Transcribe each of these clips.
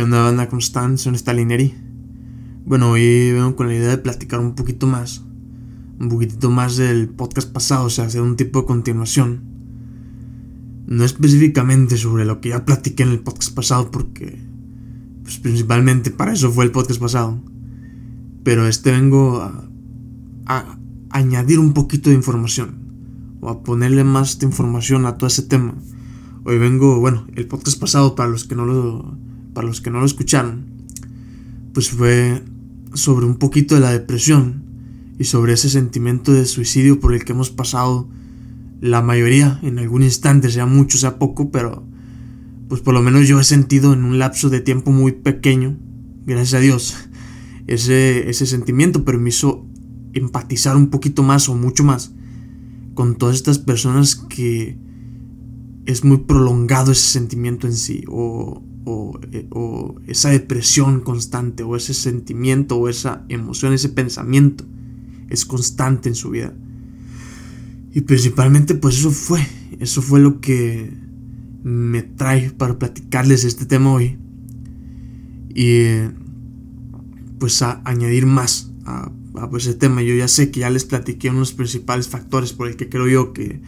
¿Qué onda, banda? ¿Cómo están? Soy Stalineri. Bueno, hoy vengo con la idea de platicar un poquito más. Un poquitito más del podcast pasado, o sea, hacer un tipo de continuación. No específicamente sobre lo que ya platiqué en el podcast pasado, porque. Pues principalmente para eso fue el podcast pasado. Pero este vengo a, a añadir un poquito de información. O a ponerle más de información a todo ese tema. Hoy vengo, bueno, el podcast pasado, para los que no lo para los que no lo escucharon, pues fue sobre un poquito de la depresión y sobre ese sentimiento de suicidio por el que hemos pasado la mayoría en algún instante, sea mucho, sea poco, pero pues por lo menos yo he sentido en un lapso de tiempo muy pequeño, gracias a Dios, ese, ese sentimiento, pero me hizo empatizar un poquito más o mucho más con todas estas personas que es muy prolongado ese sentimiento en sí, o, eh, o, esa depresión constante o ese sentimiento o esa emoción, ese pensamiento es constante en su vida. Y principalmente pues eso fue, eso fue lo que me trae para platicarles este tema hoy. Y pues a añadir más a, pues, ese tema. Yo ya sé que ya les platiqué unos principales factores por el que creo yo que,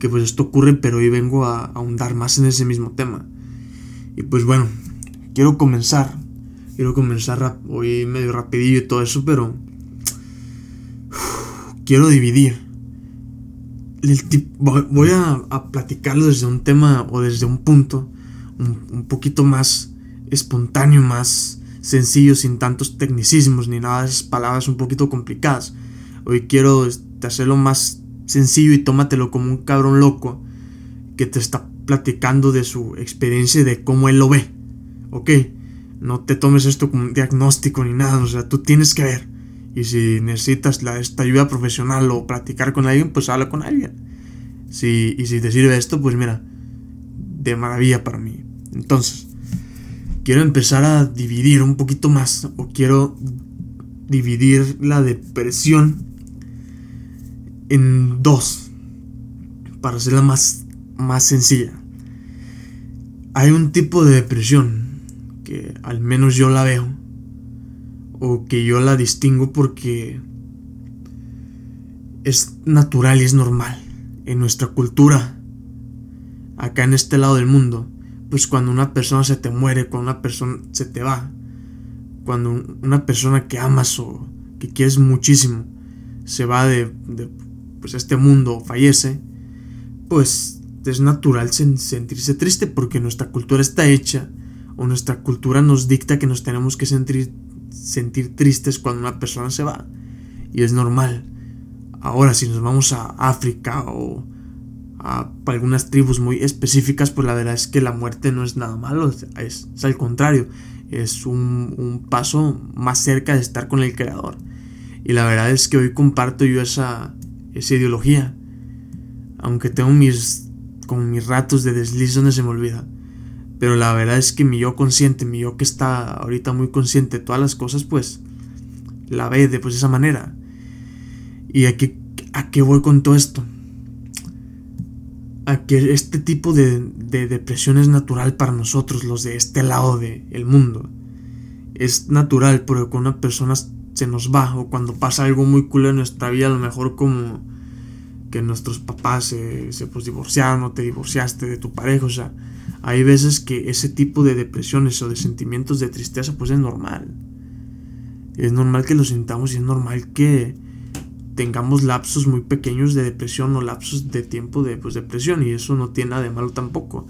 que pues esto ocurre, pero hoy vengo a ahondar más en ese mismo tema. Y pues bueno, quiero comenzar. Quiero comenzar hoy medio rapidillo y todo eso, pero quiero dividir. voy a, platicarlo desde un tema o desde un punto un, poquito más espontáneo, más sencillo, sin tantos tecnicismos ni nada de esas palabras un poquito complicadas. Hoy quiero este, hacerlo más sencillo y tómatelo como un cabrón loco que te está platicando de su experiencia y de cómo él lo ve. Ok, no te tomes esto como un diagnóstico ni nada, o sea, tú tienes que ver. Y si necesitas la, esta ayuda profesional o platicar con alguien, pues habla con alguien. Si, y si te sirve esto, pues mira, de maravilla para mí. Entonces, quiero empezar a dividir un poquito más, o quiero dividir la depresión en dos, para hacerla más, más sencilla. Hay un tipo de depresión que al menos yo la veo o que yo la distingo porque es natural y es normal en nuestra cultura acá en este lado del mundo. Pues cuando una persona se te muere cuando una persona se te va cuando una persona que amas o que quieres muchísimo se va de, de pues este mundo fallece pues es natural sentirse triste porque nuestra cultura está hecha o nuestra cultura nos dicta que nos tenemos que sentir, sentir tristes cuando una persona se va. Y es normal. Ahora, si nos vamos a África o a algunas tribus muy específicas, pues la verdad es que la muerte no es nada malo, es, al contrario, es un, un, paso más cerca de estar con el Creador. Y la verdad es que hoy comparto yo esa, esa ideología. Aunque tengo mis con mis ratos de desliz donde se me olvida. Pero la verdad es que mi yo consciente, mi yo que está ahorita muy consciente de todas las cosas, pues la ve de pues, esa manera. ¿Y a qué, a qué voy con todo esto? A que este tipo de, de depresión es natural para nosotros, los de este lado del mundo. Es natural porque cuando una persona se nos va o cuando pasa algo muy cool en nuestra vida, a lo mejor como que nuestros papás se, se pues, divorciaron o te divorciaste de tu pareja. O sea, hay veces que ese tipo de depresiones o de sentimientos de tristeza pues es normal. Es normal que lo sintamos y es normal que tengamos lapsos muy pequeños de depresión o lapsos de tiempo de pues, depresión y eso no tiene nada de malo tampoco.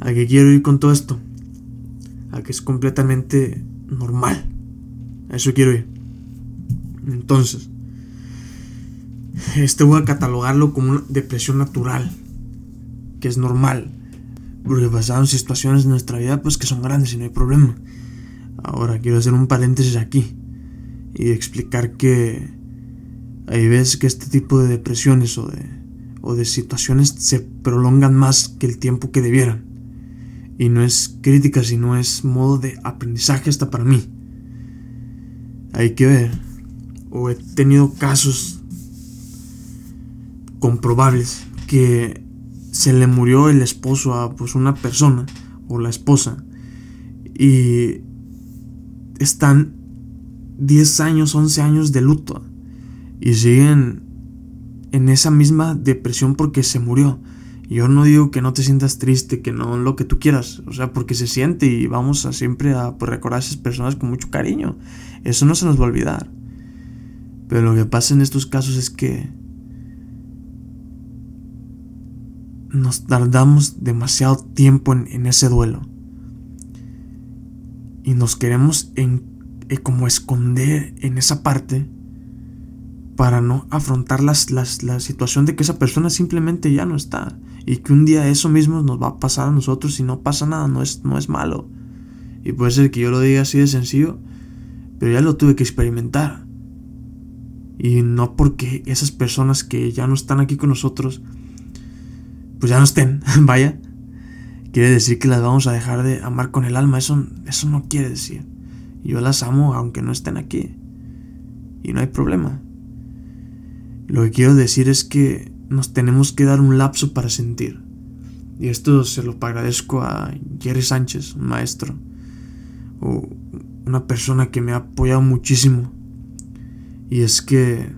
¿A qué quiero ir con todo esto? A que es completamente normal. A eso quiero ir. Entonces, este voy a catalogarlo como una depresión natural, que es normal, porque pasaron situaciones en nuestra vida pues que son grandes y no hay problema. Ahora quiero hacer un paréntesis aquí y explicar que hay veces que este tipo de depresiones o de, o de situaciones se prolongan más que el tiempo que debieran. Y no es crítica, sino es modo de aprendizaje hasta para mí. Hay que ver. O he tenido casos comprobables que se le murió el esposo a pues una persona o la esposa y están 10 años, 11 años de luto y siguen en esa misma depresión porque se murió. Yo no digo que no te sientas triste, que no lo que tú quieras, o sea, porque se siente y vamos a siempre a pues, recordar a esas personas con mucho cariño. Eso no se nos va a olvidar. Pero lo que pasa en estos casos es que nos tardamos demasiado tiempo en, ese duelo. Y nos queremos en, eh, como esconder en esa parte para no afrontar la situación de que esa persona simplemente ya no está. Y que un día eso mismo nos va a pasar a nosotros y no pasa nada, no es, no es malo. Y puede ser que yo lo diga así de sencillo, pero ya lo tuve que experimentar. Y no porque esas personas que ya no están aquí con nosotros, pues ya no estén, vaya. Quiere decir que las vamos a dejar de amar con el alma. Eso, eso no quiere decir. Yo las amo aunque no estén aquí. Y no hay problema. Lo que quiero decir es que nos tenemos que dar un lapso para sentir. Y esto se lo agradezco a Jerry Sánchez, un maestro, o una persona que me ha apoyado muchísimo. Y es que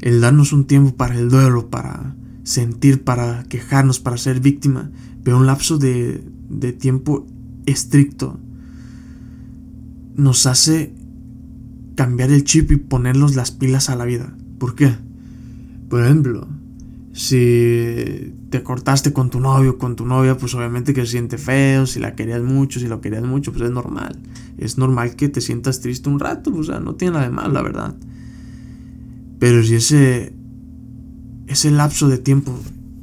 el darnos un tiempo para el duelo, para sentir, para quejarnos, para ser víctima, pero un lapso de, de tiempo estricto, nos hace cambiar el chip y ponernos las pilas a la vida. ¿Por qué? Por ejemplo, si te cortaste con tu novio, con tu novia, pues obviamente que se siente feo, si la querías mucho, si lo querías mucho, pues es normal. Es normal que te sientas triste un rato, o sea, no tiene nada de malo, la verdad. Pero si ese, ese lapso de tiempo,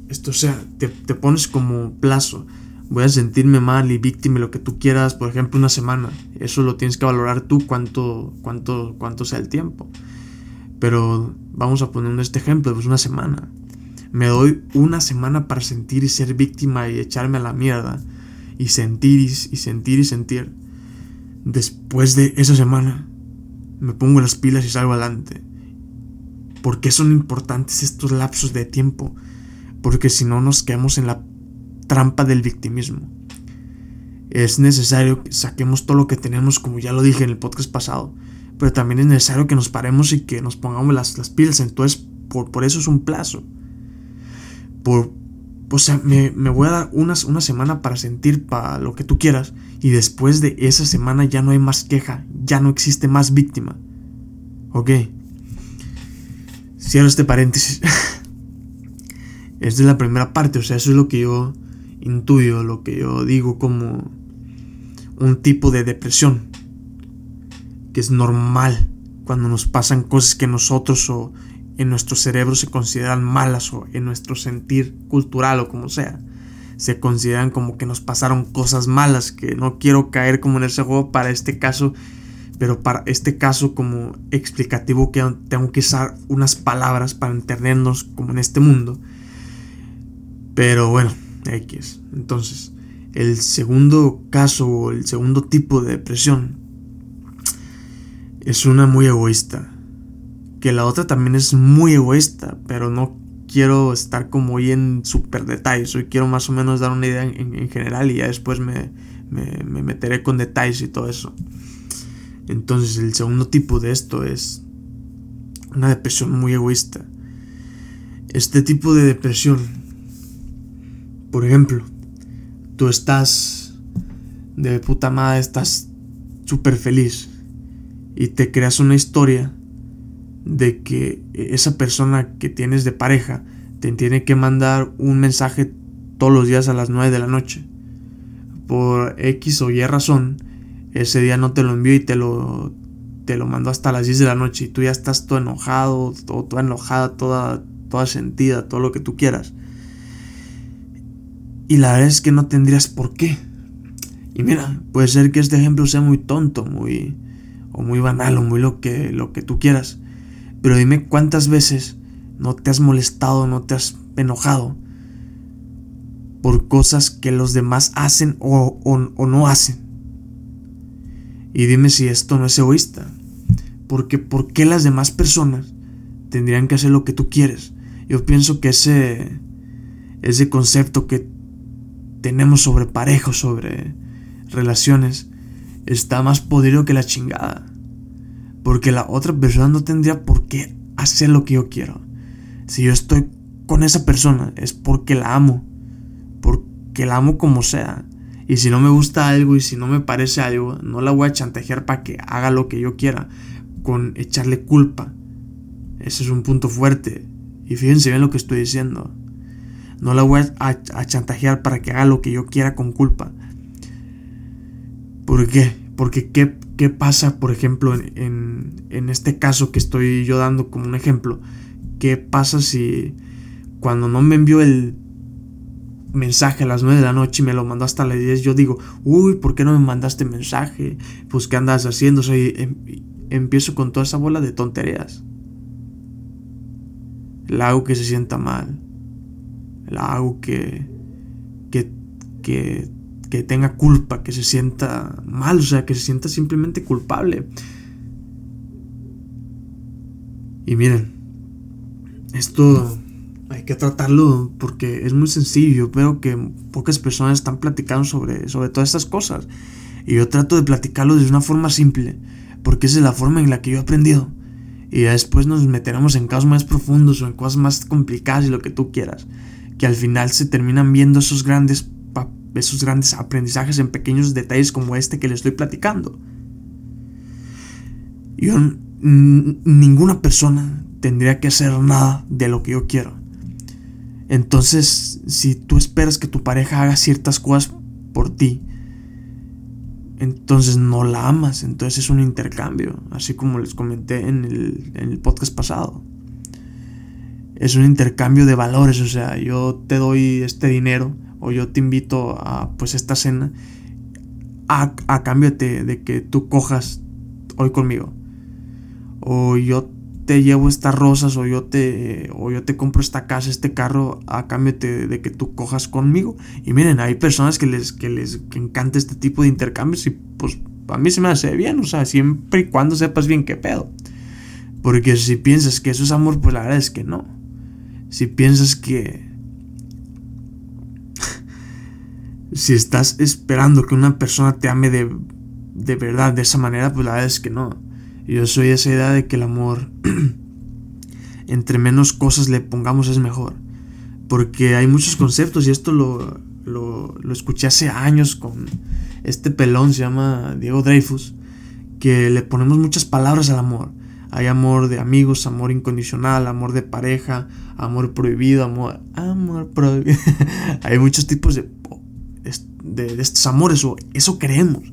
esto o sea, te, te pones como plazo, voy a sentirme mal y víctima, lo que tú quieras, por ejemplo, una semana. Eso lo tienes que valorar tú cuánto, cuánto, cuánto sea el tiempo. Pero vamos a poner este ejemplo, pues una semana. Me doy una semana para sentir y ser víctima y echarme a la mierda. Y sentir y, sentir y sentir. Después de esa semana, me pongo las pilas y salgo adelante. ¿Por qué son importantes estos lapsos de tiempo? Porque si no nos quedamos en la trampa del victimismo. Es necesario que saquemos todo lo que tenemos, como ya lo dije en el podcast pasado pero también es necesario que nos paremos y que nos pongamos las, las pilas. Entonces, por, por eso es un plazo. O sea, me, voy a dar una, una semana para sentir para lo que tú quieras. Y después de esa semana ya no hay más queja. Ya no existe más víctima. Ok. Cierro este paréntesis. es de la primera parte. O sea, eso es lo que yo intuyo. Lo que yo digo como un tipo de depresión es normal cuando nos pasan cosas que nosotros o en nuestro cerebro se consideran malas o en nuestro sentir cultural o como sea. Se consideran como que nos pasaron cosas malas, que no quiero caer como en ese juego para este caso, pero para este caso como explicativo que tengo que usar unas palabras para entendernos como en este mundo. Pero bueno, X. Entonces, el segundo caso o el segundo tipo de depresión es una muy egoísta. Que la otra también es muy egoísta, pero no quiero estar como hoy en super detalles. Hoy quiero más o menos dar una idea en, general y ya después me, me, meteré con detalles y todo eso. Entonces el segundo tipo de esto es una depresión muy egoísta. Este tipo de depresión, por ejemplo, tú estás de puta madre, estás súper feliz y te creas una historia de que esa persona que tienes de pareja te tiene que mandar un mensaje todos los días a las 9 de la noche. Por X o Y razón, ese día no te lo envió y te lo, te lo mandó hasta las 10 de la noche y tú ya estás todo enojado, todo, toda enojada, toda, toda sentida, todo lo que tú quieras. Y la verdad es que no tendrías por qué. Y mira, puede ser que este ejemplo sea muy tonto, muy, o muy banal o muy lo que, lo que tú quieras. Pero dime cuántas veces no te has molestado, no te has enojado por cosas que los demás hacen o, o, no hacen. Y dime si esto no es egoísta. Porque ¿por qué las demás personas tendrían que hacer lo que tú quieres? Yo pienso que ese, ese concepto que tenemos sobre parejo, sobre relaciones está más podrido que la chingada. Porque la otra persona no tendría por qué hacer lo que yo quiero. Si yo estoy con esa persona es porque la amo. Porque la amo como sea. Y si no me gusta algo y si no me parece algo, no la voy a chantajear para que haga lo que yo quiera. Con echarle culpa. Ese es un punto fuerte. Y fíjense bien lo que estoy diciendo. No la voy a, chantajear para que haga lo que yo quiera con culpa. ¿Por qué? Porque ¿qué, qué pasa, por ejemplo, en, en, este caso que estoy yo dando como un ejemplo? ¿Qué pasa si cuando no me envió el mensaje a las 9 de la noche y me lo mandó hasta las 10, yo digo, uy, ¿por qué no me mandaste mensaje? Pues, ¿qué andas haciendo? O em, empiezo con toda esa bola de tonterías. La hago que se sienta mal. La hago que, que, que, que tenga culpa, que se sienta mal, o sea, que se sienta simplemente culpable. Y miren, esto hay que tratarlo porque es muy sencillo. Veo que pocas personas están platicando sobre, sobre todas estas cosas. Y yo trato de platicarlo de una forma simple, porque esa es la forma en la que yo he aprendido. Y ya después nos meteremos en casos más profundos o en cosas más complicadas y lo que tú quieras. Que al final se terminan viendo esos grandes, esos grandes aprendizajes en pequeños detalles como este que le estoy platicando. Yo, ninguna persona tendría que hacer nada de lo que yo quiero. Entonces, si tú esperas que tu pareja haga ciertas cosas por ti, entonces no la amas, entonces es un intercambio, así como les comenté en el, podcast pasado. Es un intercambio de valores, o sea, yo te doy este dinero o yo te invito a pues esta cena a, a cambio de, de que tú cojas hoy conmigo. O yo te llevo estas rosas o yo te o yo te compro esta casa, este carro a cambio de, que tú cojas conmigo. Y miren, hay personas que les que les encanta este tipo de intercambios y pues a mí se me hace bien, o sea, siempre y cuando sepas bien qué pedo. Porque si piensas que eso es amor, pues la verdad es que no. Si piensas que si estás esperando que una persona te ame de, de verdad de esa manera, pues la verdad es que no. Yo soy esa idea de que el amor, entre menos cosas le pongamos, es mejor. Porque hay muchos conceptos y esto lo, lo, escuché hace años con este pelón, se llama Diego Dreyfus, que le ponemos muchas palabras al amor. Hay amor de amigos, amor incondicional, amor de pareja, amor prohibido, amor... Amor prohibido. hay muchos tipos de, de, estos amores, o eso creemos.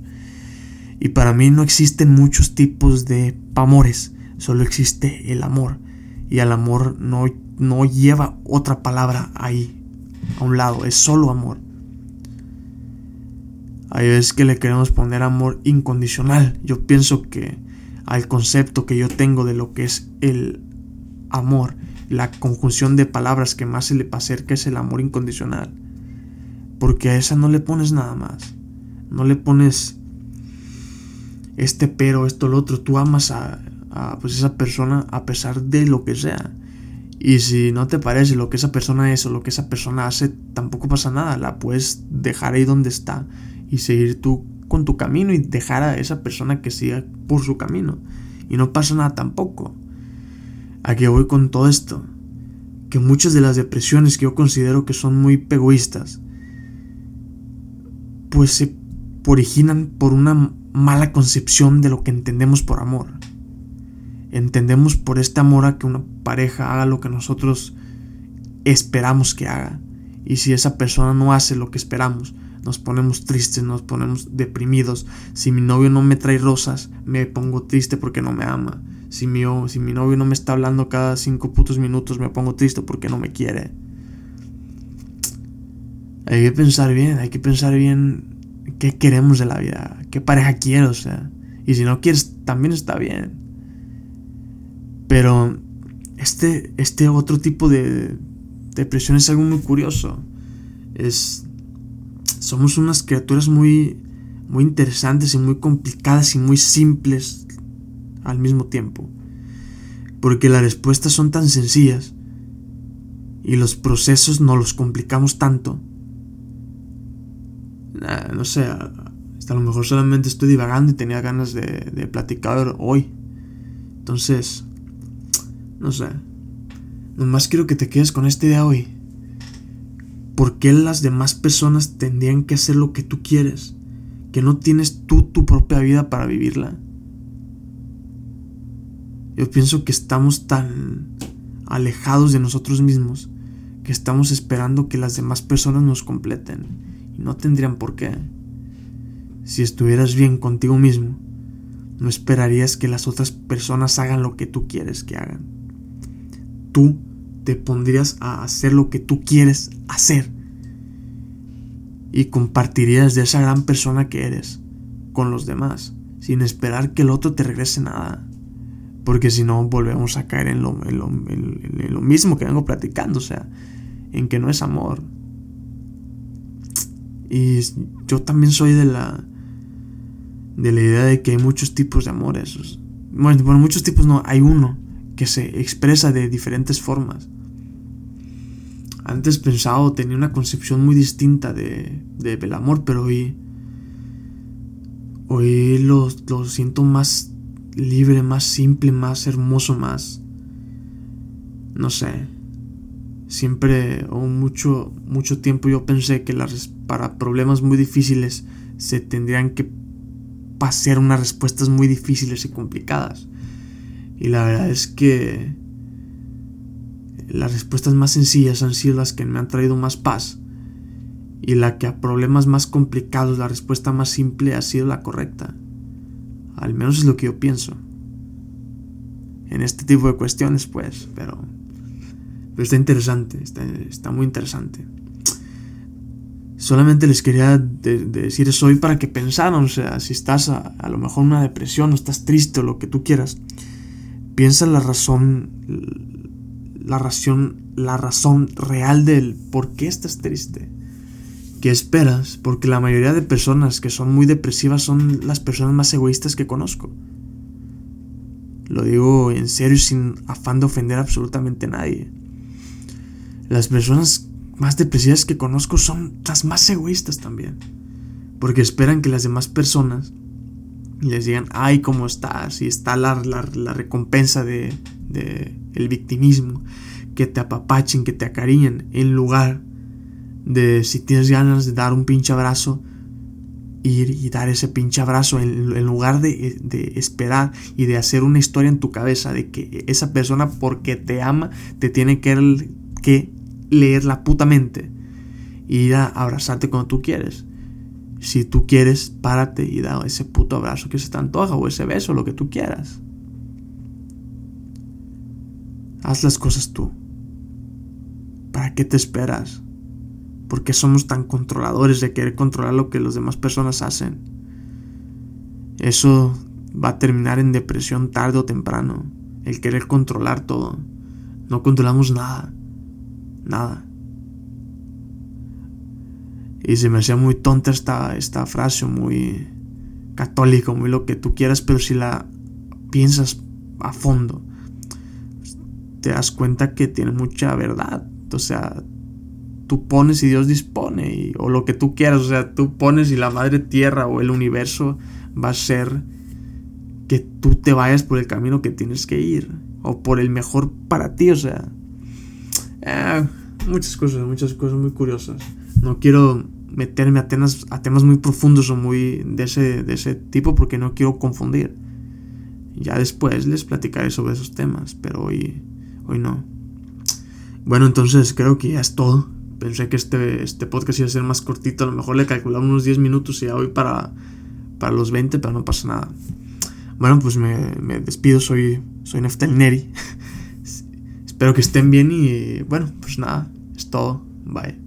Y para mí no existen muchos tipos de amores, solo existe el amor. Y el amor no, no lleva otra palabra ahí, a un lado, es solo amor. Hay veces que le queremos poner amor incondicional. Yo pienso que al concepto que yo tengo de lo que es el amor, la conjunción de palabras que más se le acerca es el amor incondicional. Porque a esa no le pones nada más. No le pones este pero, esto, lo otro. Tú amas a, pues esa persona a pesar de lo que sea. Y si no te parece lo que esa persona es o lo que esa persona hace, tampoco pasa nada. La puedes dejar ahí donde está y seguir tú con tu camino y dejar a esa persona que siga por su camino. Y no pasa nada tampoco. Aquí voy con todo esto. Que muchas de las depresiones que yo considero que son muy egoístas, pues se originan por una mala concepción de lo que entendemos por amor. Entendemos por este amor a que una pareja haga lo que nosotros esperamos que haga. Y si esa persona no hace lo que esperamos, nos ponemos tristes, nos ponemos deprimidos. Si mi novio no me trae rosas, me pongo triste porque no me ama. Si mi, si mi novio no me está hablando cada cinco putos minutos, me pongo triste porque no me quiere. Hay que pensar bien, hay que pensar bien qué queremos de la vida, qué pareja quiero, o sea. Y si no quieres, también está bien. Pero este, este otro tipo de depresión es algo muy curioso. Es, somos unas criaturas muy, muy interesantes y muy complicadas y muy simples al mismo tiempo. Porque las respuestas son tan sencillas y los procesos no los complicamos tanto no sé, Hasta a lo mejor solamente estoy divagando y tenía ganas de, de platicar hoy. Entonces, no sé. Nomás quiero que te quedes con esta idea hoy. ¿Por qué las demás personas tendrían que hacer lo que tú quieres? Que no tienes tú tu propia vida para vivirla. Yo pienso que estamos tan alejados de nosotros mismos que estamos esperando que las demás personas nos completen no tendrían por qué. Si estuvieras bien contigo mismo, no esperarías que las otras personas hagan lo que tú quieres que hagan. Tú te pondrías a hacer lo que tú quieres hacer y compartirías de esa gran persona que eres con los demás, sin esperar que el otro te regrese nada. Porque si no, volvemos a caer en lo, lo, lo mismo que vengo platicando, o sea, en que no es amor. Y yo también soy de la de la idea de que hay muchos tipos de amores. Bueno, bueno, muchos tipos no, hay uno que se expresa de diferentes formas. Antes pensaba tenía una concepción muy distinta de, de del amor, pero hoy, hoy lo, lo siento más libre, más simple, más hermoso, más... No sé. Siempre o mucho, mucho tiempo yo pensé que las, para problemas muy difíciles se tendrían que pasar unas respuestas muy difíciles y complicadas. Y la verdad es que las respuestas más sencillas han sido las que me han traído más paz. Y la que a problemas más complicados la respuesta más simple ha sido la correcta. Al menos es lo que yo pienso. En este tipo de cuestiones, pues, pero... Pero está interesante, está, muy interesante. Solamente les quería decir eso hoy para que pensaran, o sea, si estás a, a lo mejor en una depresión o estás triste o lo que tú quieras, piensa la razón, la razón, la razón real del por qué estás triste. ¿Qué esperas? Porque la mayoría de personas que son muy depresivas son las personas más egoístas que conozco. Lo digo en serio sin afán de ofender absolutamente a nadie. Las personas más depresivas que conozco son las más egoístas también. Porque esperan que las demás personas les digan, ay, ¿cómo estás? Y está la, recompensa de, de el victimismo. Que te apapachen, que te acariñen, en lugar de si tienes ganas de dar un pinche abrazo, ir y dar ese pinche abrazo en, lugar de, esperar y de hacer una historia en tu cabeza de que esa persona porque te ama te tiene que, que leer la puta mente y ir a abrazarte cuando tú quieres. Si tú quieres, párate y da ese puto abrazo que se te antoja o ese beso, lo que tú quieras. Haz las cosas tú. ¿Para qué te esperas? ¿Por qué somos tan controladores de querer controlar lo que las demás personas hacen? Eso va a terminar en depresión tarde o temprano. El querer controlar todo. No controlamos nada. Nada. Y se me hacía muy tonta esta, esta frase, muy católico, muy lo que tú quieras, pero si la piensas a fondo, te das cuenta que tiene mucha verdad. O sea, tú pones y Dios dispone, o lo que tú quieras, o sea, tú pones y la madre tierra o el universo va a ser que tú te vayas por el camino que tienes que ir, o por el mejor para ti, o sea, eh, muchas cosas, muchas cosas muy curiosas. No quiero meterme a temas, a temas muy profundos o muy de ese, de ese tipo porque no quiero confundir. Ya después les platicaré sobre esos temas, pero hoy, hoy no. Bueno, entonces creo que ya es todo pensé que este, este podcast iba a ser más cortito, a lo mejor le calculaba unos 10 minutos y ya voy para, para los 20, pero no pasa nada. Bueno, pues me, despido, soy, soy Neftal Neri. Espero que estén bien y bueno, pues nada, es todo. Bye.